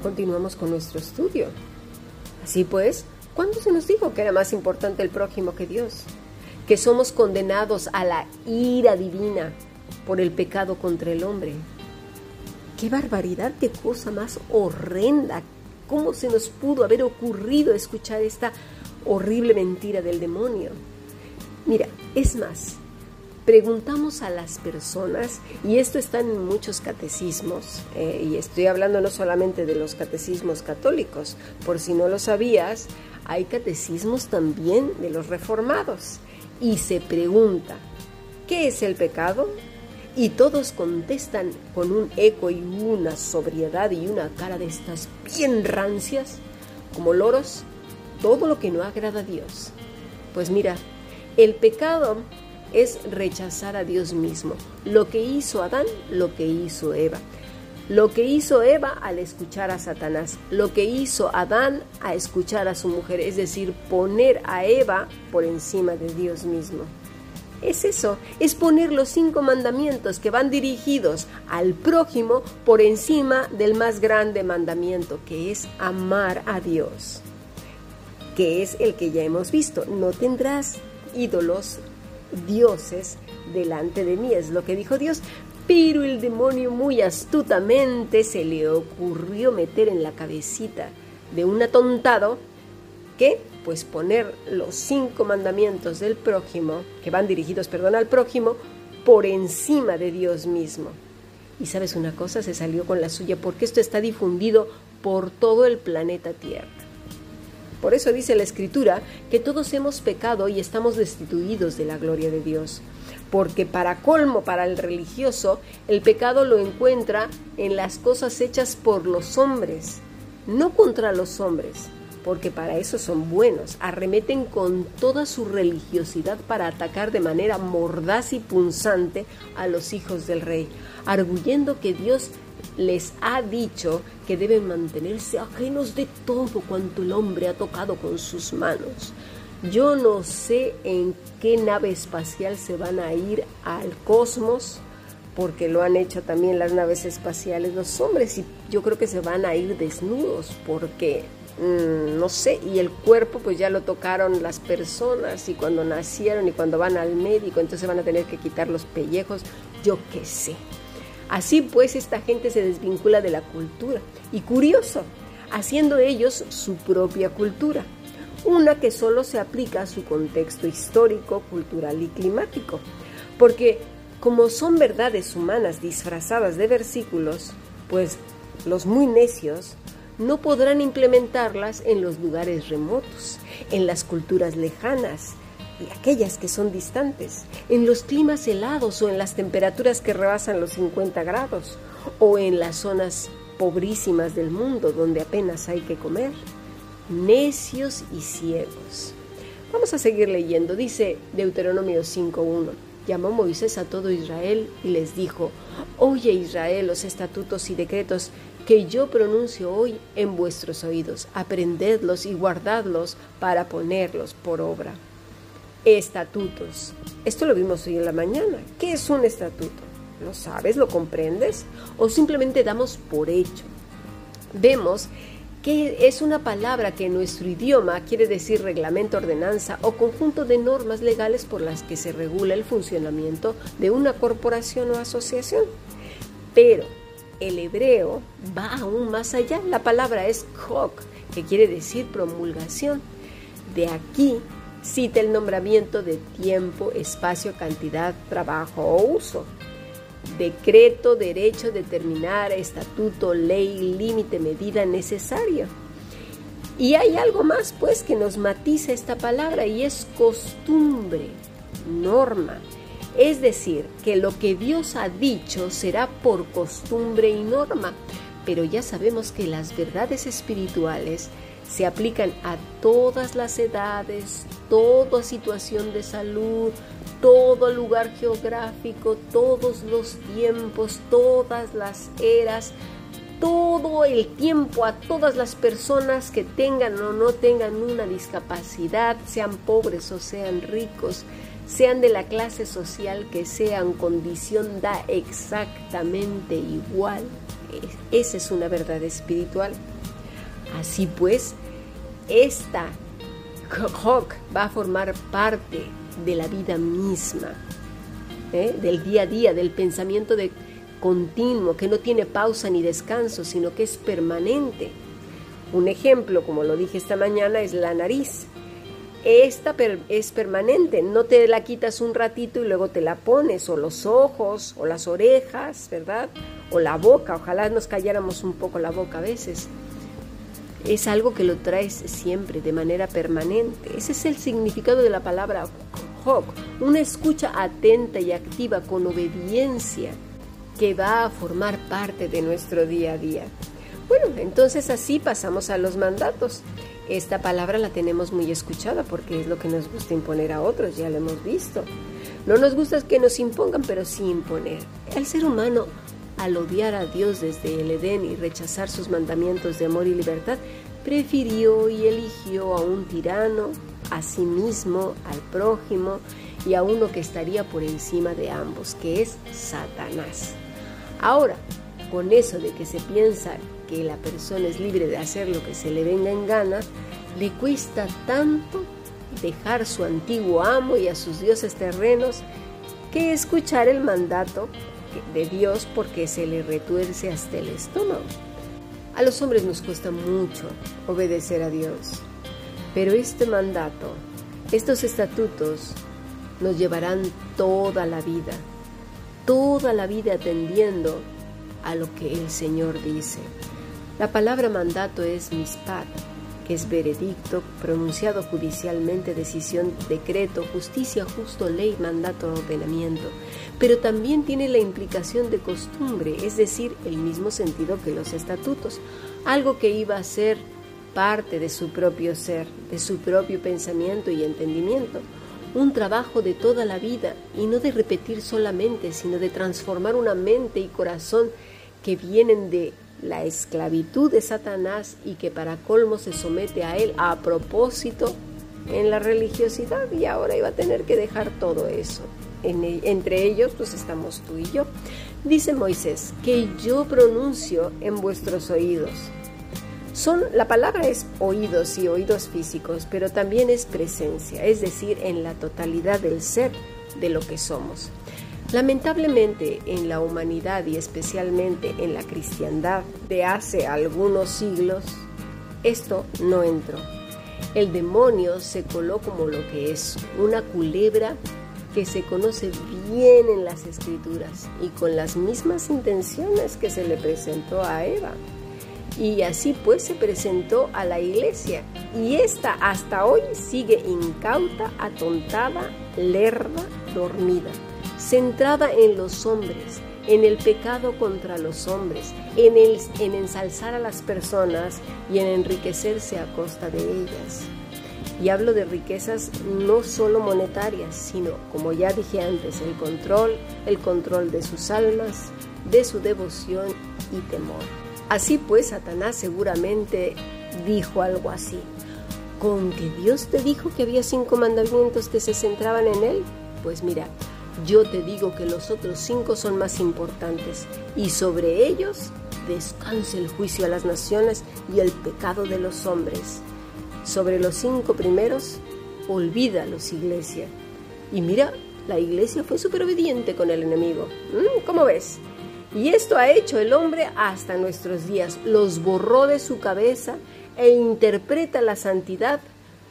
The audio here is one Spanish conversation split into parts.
Continuamos con nuestro estudio. Así pues, ¿cuándo se nos dijo que era más importante el prójimo que Dios? Que somos condenados a la ira divina por el pecado contra el hombre. ¡Qué barbaridad, qué cosa más horrenda! ¿Cómo se nos pudo haber ocurrido escuchar esta horrible mentira del demonio? Mira, es más, preguntamos a las personas, y esto está en muchos catecismos, eh, y estoy hablando no solamente de los catecismos católicos, por si no lo sabías, hay catecismos también de los reformados, y se pregunta, ¿qué es el pecado? Y todos contestan con un eco y una sobriedad y una cara de estas bien rancias, como loros, todo lo que no agrada a Dios. Pues mira, el pecado es rechazar a Dios mismo. Lo que hizo Adán, lo que hizo Eva. Lo que hizo Eva al escuchar a Satanás, lo que hizo Adán a escuchar a su mujer, es decir, poner a Eva por encima de Dios mismo. Es eso, es poner los cinco mandamientos que van dirigidos al prójimo por encima del más grande mandamiento, que es amar a Dios, que es el que ya hemos visto. No tendrás ídolos dioses delante de mí, es lo que dijo Dios. Pero el demonio muy astutamente se le ocurrió meter en la cabecita de un atontado que pues poner los cinco mandamientos del prójimo, que van dirigidos, perdón, al prójimo, por encima de Dios mismo. Y sabes una cosa, se salió con la suya porque esto está difundido por todo el planeta Tierra. Por eso dice la Escritura que todos hemos pecado y estamos destituidos de la gloria de Dios. Porque para colmo, para el religioso, el pecado lo encuentra en las cosas hechas por los hombres, no contra los hombres, porque para eso son buenos. Arremeten con toda su religiosidad para atacar de manera mordaz y punzante a los hijos del rey, arguyendo que Dios les ha dicho que deben mantenerse ajenos de todo cuanto el hombre ha tocado con sus manos. Yo no sé en qué nave espacial se van a ir al cosmos, porque lo han hecho también las naves espaciales los hombres, y yo creo que se van a ir desnudos, porque mm, no sé, y el cuerpo pues ya lo tocaron las personas, y cuando nacieron y cuando van al médico, entonces van a tener que quitar los pellejos, yo qué sé. Así pues, esta gente se desvincula de la cultura. Y curioso, haciendo ellos su propia cultura, una que solo se aplica a su contexto histórico, cultural y climático. Porque como son verdades humanas disfrazadas de versículos, pues los muy necios no podrán implementarlas en los lugares remotos, en las culturas lejanas, y aquellas que son distantes, en los climas helados o en las temperaturas que rebasan los 50 grados, o en las zonas pobrísimas del mundo donde apenas hay que comer. Necios y ciegos. Vamos a seguir leyendo. Dice Deuteronomio 5.1. Llamó Moisés a todo Israel y les dijo, Oye Israel los estatutos y decretos que yo pronuncio hoy en vuestros oídos. Aprendedlos y guardadlos para ponerlos por obra estatutos. Esto lo vimos hoy en la mañana. ¿Qué es un estatuto? ¿Lo sabes? ¿Lo comprendes? ¿O simplemente damos por hecho? Vemos que es una palabra que en nuestro idioma quiere decir reglamento, ordenanza o conjunto de normas legales por las que se regula el funcionamiento de una corporación o asociación. Pero el hebreo va aún más allá. La palabra es kok, que quiere decir promulgación. De aquí cita el nombramiento de tiempo, espacio, cantidad, trabajo o uso. Decreto, derecho, determinar, estatuto, ley, límite, medida necesaria. Y hay algo más, pues, que nos matiza esta palabra y es costumbre, norma. Es decir, que lo que Dios ha dicho será por costumbre y norma. Pero ya sabemos que las verdades espirituales se aplican a todas las edades, toda situación de salud, todo lugar geográfico, todos los tiempos, todas las eras, todo el tiempo a todas las personas que tengan o no tengan una discapacidad, sean pobres o sean ricos, sean de la clase social que sean, condición da exactamente igual. Esa es una verdad espiritual. Así pues, esta Hawk va a formar parte de la vida misma, ¿eh? del día a día, del pensamiento de continuo, que no tiene pausa ni descanso, sino que es permanente. Un ejemplo, como lo dije esta mañana, es la nariz. Esta es permanente, no te la quitas un ratito y luego te la pones, o los ojos, o las orejas, ¿verdad? O la boca, ojalá nos calláramos un poco la boca a veces es algo que lo traes siempre, de manera permanente. Ese es el significado de la palabra hok, una escucha atenta y activa con obediencia que va a formar parte de nuestro día a día. Bueno, entonces así pasamos a los mandatos. Esta palabra la tenemos muy escuchada porque es lo que nos gusta imponer a otros, ya lo hemos visto. No nos gusta que nos impongan, pero sí imponer. El ser humano al odiar a Dios desde el Edén y rechazar sus mandamientos de amor y libertad, prefirió y eligió a un tirano, a sí mismo, al prójimo y a uno que estaría por encima de ambos, que es Satanás. Ahora, con eso de que se piensa que la persona es libre de hacer lo que se le venga en gana, le cuesta tanto dejar su antiguo amo y a sus dioses terrenos que escuchar el mandato de Dios porque se le retuerce hasta el estómago. A los hombres nos cuesta mucho obedecer a Dios, pero este mandato, estos estatutos, nos llevarán toda la vida, toda la vida atendiendo a lo que el Señor dice. La palabra mandato es mispat, es veredicto, pronunciado judicialmente, decisión, decreto, justicia, justo, ley, mandato, ordenamiento. Pero también tiene la implicación de costumbre, es decir, el mismo sentido que los estatutos, algo que iba a ser parte de su propio ser, de su propio pensamiento y entendimiento. Un trabajo de toda la vida y no de repetir solamente, sino de transformar una mente y corazón que vienen de la esclavitud de Satanás y que para colmo se somete a él a propósito en la religiosidad y ahora iba a tener que dejar todo eso. Entre ellos pues estamos tú y yo. Dice Moisés, que yo pronuncio en vuestros oídos. Son, la palabra es oídos y oídos físicos, pero también es presencia, es decir, en la totalidad del ser de lo que somos. Lamentablemente en la humanidad y especialmente en la cristiandad de hace algunos siglos, esto no entró. El demonio se coló como lo que es, una culebra que se conoce bien en las escrituras y con las mismas intenciones que se le presentó a Eva. Y así pues se presentó a la iglesia y esta hasta hoy sigue incauta, atontada, lerda, dormida centrada en los hombres, en el pecado contra los hombres, en, el, en ensalzar a las personas y en enriquecerse a costa de ellas. Y hablo de riquezas no solo monetarias, sino, como ya dije antes, el control, el control de sus almas, de su devoción y temor. Así pues, Satanás seguramente dijo algo así. ¿Con que Dios te dijo que había cinco mandamientos que se centraban en él? Pues mira, yo te digo que los otros cinco son más importantes y sobre ellos descansa el juicio a las naciones y el pecado de los hombres. Sobre los cinco primeros, olvídalos, iglesia. Y mira, la iglesia fue súper obediente con el enemigo. ¿Mm? ¿Cómo ves? Y esto ha hecho el hombre hasta nuestros días. Los borró de su cabeza e interpreta la santidad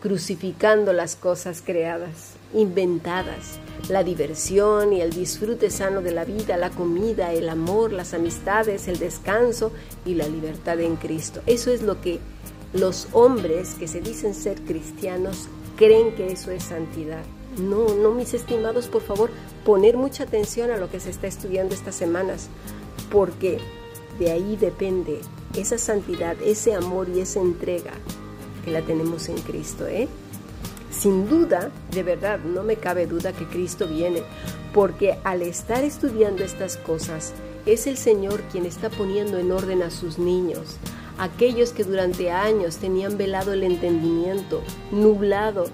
crucificando las cosas creadas, inventadas la diversión y el disfrute sano de la vida, la comida, el amor, las amistades, el descanso y la libertad en Cristo. Eso es lo que los hombres que se dicen ser cristianos creen que eso es santidad. No, no, mis estimados, por favor, poner mucha atención a lo que se está estudiando estas semanas, porque de ahí depende esa santidad, ese amor y esa entrega que la tenemos en Cristo, ¿eh? Sin duda, de verdad, no me cabe duda que Cristo viene, porque al estar estudiando estas cosas, es el Señor quien está poniendo en orden a sus niños, aquellos que durante años tenían velado el entendimiento, nublado,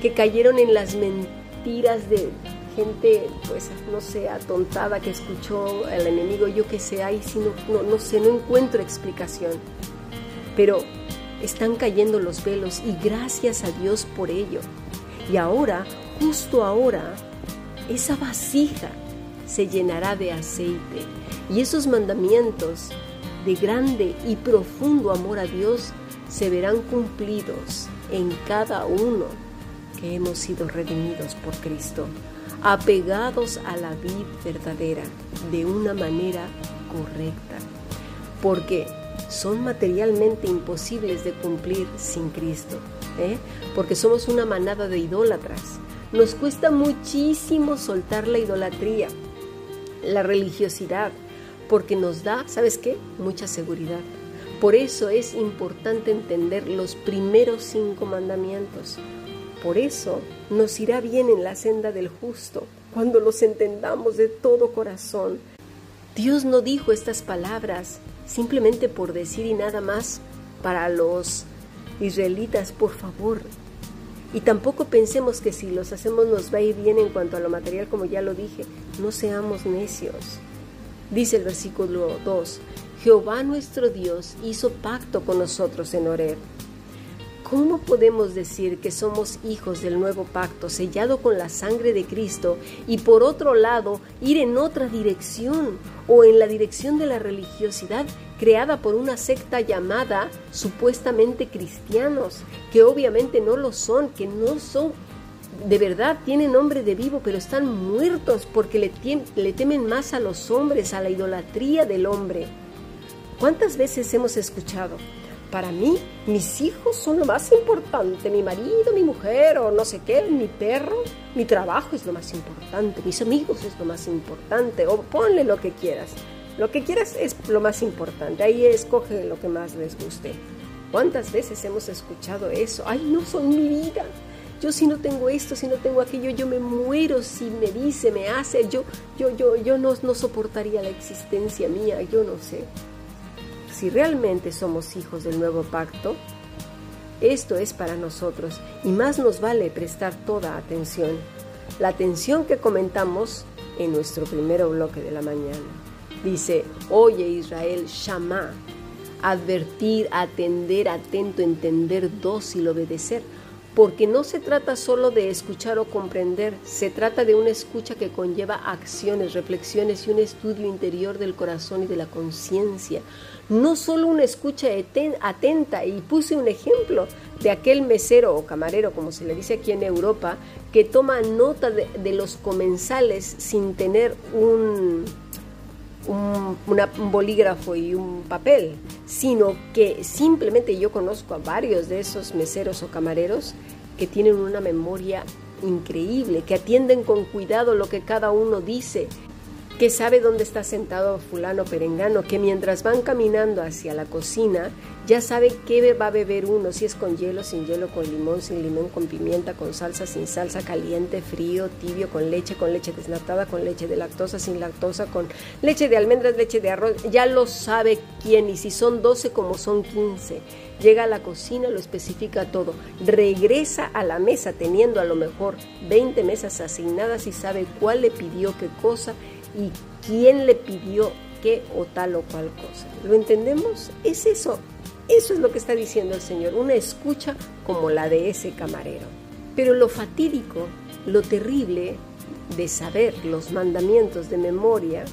que cayeron en las mentiras de gente, pues, no sé, atontada que escuchó al enemigo, yo que sé, ahí sí no, no sé, no encuentro explicación. Pero están cayendo los velos y gracias a Dios por ello. Y ahora, justo ahora, esa vasija se llenará de aceite y esos mandamientos de grande y profundo amor a Dios se verán cumplidos en cada uno que hemos sido redimidos por Cristo, apegados a la vida verdadera de una manera correcta, porque son materialmente imposibles de cumplir sin Cristo, ¿eh? porque somos una manada de idólatras. Nos cuesta muchísimo soltar la idolatría, la religiosidad, porque nos da, ¿sabes qué? Mucha seguridad. Por eso es importante entender los primeros cinco mandamientos. Por eso nos irá bien en la senda del justo, cuando los entendamos de todo corazón. Dios no dijo estas palabras simplemente por decir y nada más para los israelitas, por favor. Y tampoco pensemos que si los hacemos nos va a ir bien en cuanto a lo material, como ya lo dije. No seamos necios. Dice el versículo 2, Jehová nuestro Dios hizo pacto con nosotros en Horeb. ¿Cómo podemos decir que somos hijos del nuevo pacto sellado con la sangre de Cristo y por otro lado ir en otra dirección o en la dirección de la religiosidad creada por una secta llamada supuestamente cristianos, que obviamente no lo son, que no son de verdad tienen nombre de vivo, pero están muertos porque le, le, temen más a los hombres, a la idolatría del hombre. ¿Cuántas veces hemos escuchado? Para mí, mis hijos son lo más importante, mi marido, mi mujer o no sé qué, mi perro, mi trabajo es lo más importante, mis amigos es lo más importante, o ponle lo que quieras. Lo que quieras es lo más importante, ahí escoge lo que más les guste. ¿Cuántas veces hemos escuchado eso? Ay, no son mi vida, yo si no tengo esto, si no tengo aquello, yo me muero si me dice, me hace, yo, yo, yo, yo no, no soportaría la existencia mía, yo no sé. Si realmente somos hijos del nuevo pacto, esto es para nosotros y más nos vale prestar toda atención. La atención que comentamos en nuestro primer bloque de la mañana. Dice, oye Israel, Shama, advertir, atender, atento, entender, dócil, obedecer porque no se trata solo de escuchar o comprender, se trata de una escucha que conlleva acciones, reflexiones y un estudio interior del corazón y de la conciencia. No solo una escucha atenta, y puse un ejemplo de aquel mesero o camarero, como se le dice aquí en Europa, que toma nota de, los comensales sin tener un, un, bolígrafo y un papel, sino que simplemente yo conozco a varios de esos meseros o camareros que tienen una memoria increíble, que atienden con cuidado lo que cada uno dice, que sabe dónde está sentado fulano perengano, que mientras van caminando hacia la cocina ya sabe qué va a beber uno, si es con hielo, sin hielo, con limón, sin limón, con pimienta, con salsa, sin salsa, caliente, frío, tibio, con leche, con leche desnatada, con leche de lactosa, sin lactosa, con leche de almendras, leche de arroz, ya lo sabe quién y si son 12 como son 15. Llega a la cocina, lo especifica todo, regresa a la mesa teniendo a lo mejor 20 mesas asignadas y sabe cuál le pidió qué cosa y quién le pidió qué o tal o cual cosa. ¿Lo entendemos? Es eso. Eso es lo que está diciendo el Señor, una escucha como la de ese camarero. Pero lo fatídico, lo terrible de saber los mandamientos de memoria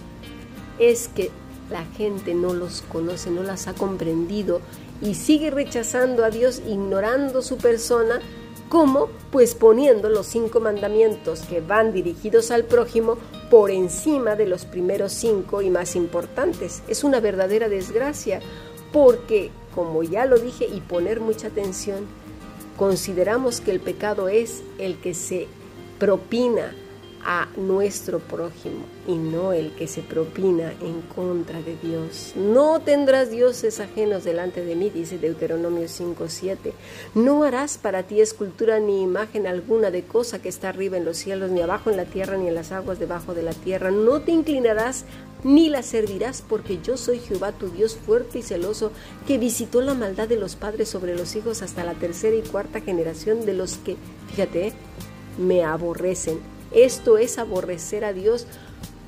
es que la gente no los conoce, no las ha comprendido y sigue rechazando a Dios, ignorando su persona ¿Cómo? Pues poniendo los cinco mandamientos que van dirigidos al prójimo por encima de los primeros cinco y más importantes. Es una verdadera desgracia porque, como ya lo dije y poner mucha atención, consideramos que el pecado es el que se propina a nuestro prójimo y no el que se propina en contra de Dios. No tendrás dioses ajenos delante de mí, dice Deuteronomio 5:7. No harás para ti escultura ni imagen alguna de cosa que está arriba en los cielos, ni abajo en la tierra, ni en las aguas debajo de la tierra. No te inclinarás ni la servirás, porque yo soy Jehová tu Dios fuerte y celoso, que visitó la maldad de los padres sobre los hijos hasta la tercera y cuarta generación de los que, fíjate, me aborrecen Esto es aborrecer a Dios.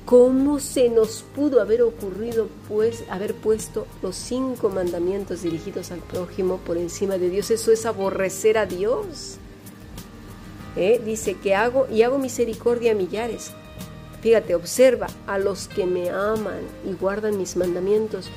¿Cómo se nos pudo haber ocurrido pues haber puesto los cinco mandamientos dirigidos al prójimo por encima de Dios? Eso es aborrecer a Dios. ¿Eh? Dice que hago y hago misericordia a millares. Fíjate, observa a los que me aman y guardan mis mandamientos.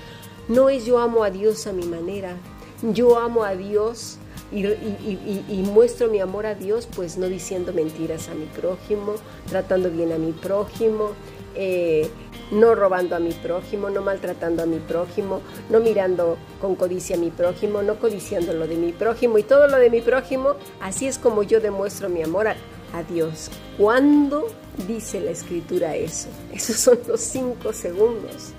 No es yo amo a Dios a mi manera, yo amo a Dios y, muestro mi amor a Dios, pues no diciendo mentiras a mi prójimo, tratando bien a mi prójimo, eh, no robando a mi prójimo, no maltratando a mi prójimo, no mirando con codicia a mi prójimo, no codiciando lo de mi prójimo y todo lo de mi prójimo. Así es como yo demuestro mi amor a, a Dios. ¿Cuándo dice la escritura eso? Esos son los cinco segundos.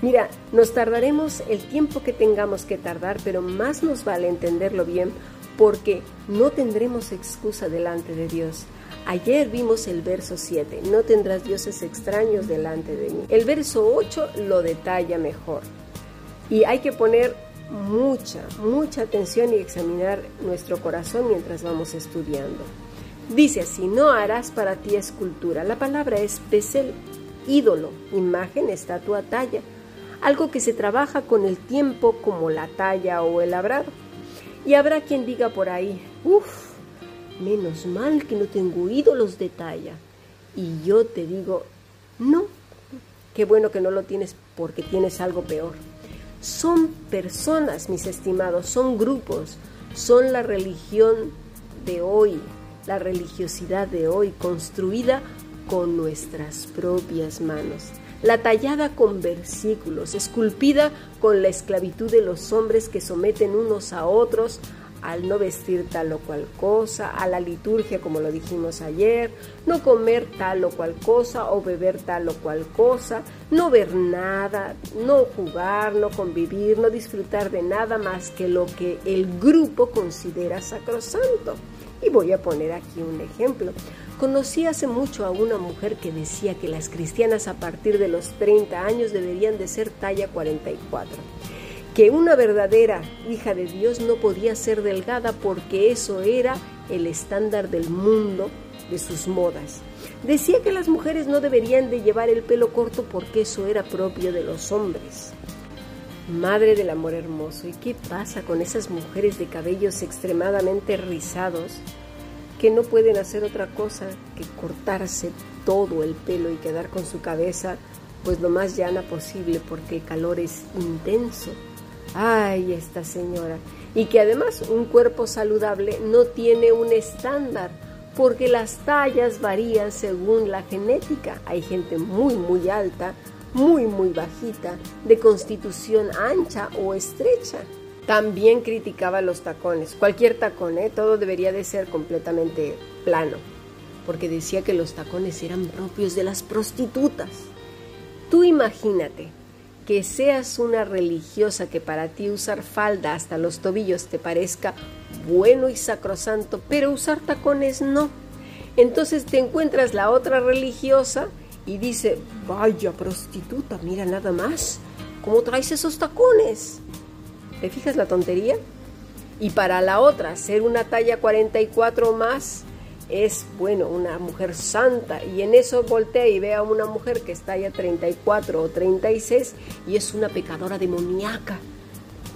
Mira, nos tardaremos el tiempo que tengamos que tardar, pero más nos vale entenderlo bien porque no tendremos excusa delante de Dios. Ayer vimos el verso 7, no tendrás dioses extraños delante de mí. El verso 8 lo detalla mejor. Y hay que poner mucha, mucha atención y examinar nuestro corazón mientras vamos estudiando. Dice así, no harás para ti escultura. La palabra es pesel, ídolo, imagen, estatua, talla algo que se trabaja con el tiempo como la talla o el labrado. Y habrá quien diga por ahí, uff, menos mal que no tengo ídolos de talla. Y yo te digo, no, qué bueno que no lo tienes porque tienes algo peor. Son personas, mis estimados, son grupos, son la religión de hoy, la religiosidad de hoy, construida con nuestras propias manos la tallada con versículos, esculpida con la esclavitud de los hombres que someten unos a otros al no vestir tal o cual cosa, a la liturgia como lo dijimos ayer, no comer tal o cual cosa o beber tal o cual cosa, no ver nada, no jugar, no convivir, no disfrutar de nada más que lo que el grupo considera sacrosanto. Y voy a poner aquí un ejemplo. Conocí hace mucho a una mujer que decía que las cristianas a partir de los 30 años deberían de ser talla 44, que una verdadera hija de Dios no podía ser delgada porque eso era el estándar del mundo, de sus modas. Decía que las mujeres no deberían de llevar el pelo corto porque eso era propio de los hombres. Madre del amor hermoso, ¿y qué pasa con esas mujeres de cabellos extremadamente rizados que no pueden hacer otra cosa que cortarse todo el pelo y quedar con su cabeza pues lo más llana posible porque el calor es intenso. Ay, esta señora. Y que además un cuerpo saludable no tiene un estándar porque las tallas varían según la genética. Hay gente muy, muy alta, muy, muy bajita, de constitución ancha o estrecha. También criticaba los tacones, cualquier tacón, ¿eh? todo debería de ser completamente plano, porque decía que los tacones eran propios de las prostitutas. Tú imagínate que seas una religiosa que para ti usar falda hasta los tobillos te parezca bueno y sacrosanto, pero usar tacones no. Entonces te encuentras la otra religiosa y dice, vaya prostituta, mira nada más, ¿cómo traes esos tacones? ¿Te fijas la tontería? Y para la otra, ser una talla 44 o más es, bueno, una mujer santa. Y en eso voltea y ve a una mujer que está ya 34 o 36 y es una pecadora demoníaca.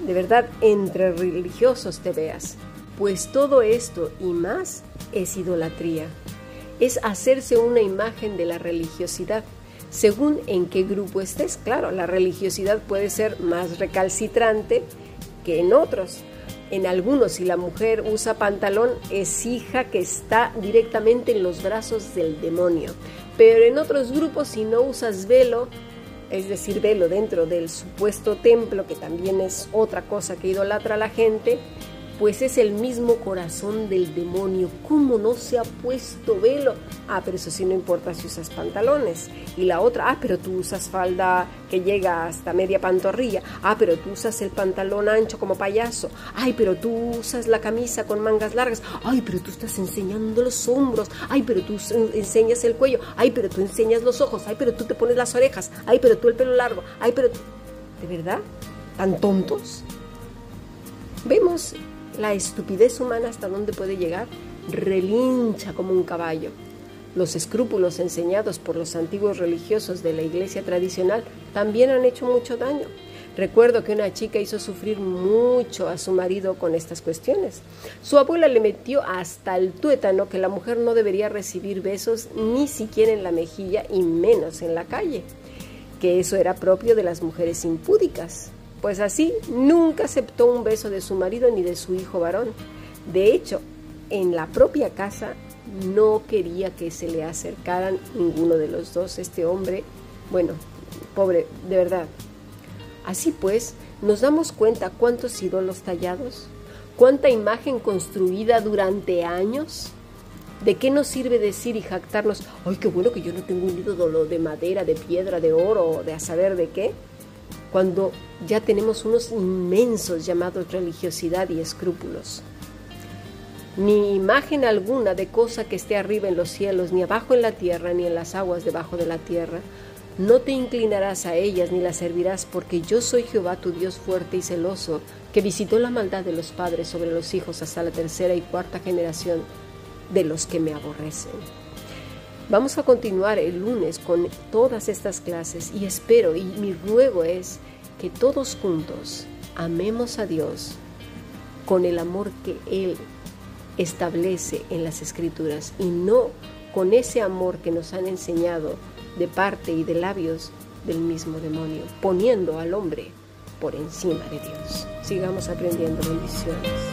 De verdad, entre religiosos te veas. Pues todo esto y más es idolatría. Es hacerse una imagen de la religiosidad según en qué grupo estés. Claro, la religiosidad puede ser más recalcitrante que en otros. En algunos, si la mujer usa pantalón, es hija que está directamente en los brazos del demonio. Pero en otros grupos, si no usas velo, es decir, velo dentro del supuesto templo, que también es otra cosa que idolatra a la gente, pues es el mismo corazón del demonio. ¿Cómo no se ha puesto velo? Ah, pero eso sí no importa si usas pantalones. Y la otra, ah, pero tú usas falda que llega hasta media pantorrilla. Ah, pero tú usas el pantalón ancho como payaso. Ay, pero tú usas la camisa con mangas largas. Ay, pero tú estás enseñando los hombros. Ay, pero tú enseñas el cuello. Ay, pero tú enseñas los ojos. Ay, pero tú te pones las orejas. Ay, pero tú el pelo largo. Ay, pero... ¿De verdad? ¿Tan tontos? Vemos la estupidez humana hasta dónde puede llegar, relincha como un caballo. Los escrúpulos enseñados por los antiguos religiosos de la iglesia tradicional también han hecho mucho daño. Recuerdo que una chica hizo sufrir mucho a su marido con estas cuestiones. Su abuela le metió hasta el tuétano que la mujer no debería recibir besos ni siquiera en la mejilla y menos en la calle, que eso era propio de las mujeres impúdicas. Pues así nunca aceptó un beso de su marido ni de su hijo varón. De hecho, en la propia casa no quería que se le acercaran ninguno de los dos. Este hombre, bueno, pobre, de verdad, Así pues, nos damos cuenta cuántos ídolos tallados, cuánta imagen construida durante años. ¿De qué nos sirve decir y jactarnos, ay, qué bueno que yo no tengo un ídolo de madera, de piedra, de oro, de a saber de qué? Cuando ya tenemos unos inmensos llamados religiosidad y escrúpulos. Ni imagen alguna de cosa que esté arriba en los cielos, ni abajo en la tierra, ni en las aguas debajo de la tierra, no te inclinarás a ellas ni las servirás, porque yo soy Jehová tu Dios fuerte y celoso, que visitó la maldad de los padres sobre los hijos hasta la tercera y cuarta generación de los que me aborrecen. Vamos a continuar el lunes con todas estas clases y espero y mi ruego es que todos juntos amemos a Dios con el amor que Él establece en las escrituras y no con ese amor que nos han enseñado de parte y de labios del mismo demonio, poniendo al hombre por encima de Dios. Sigamos aprendiendo bendiciones.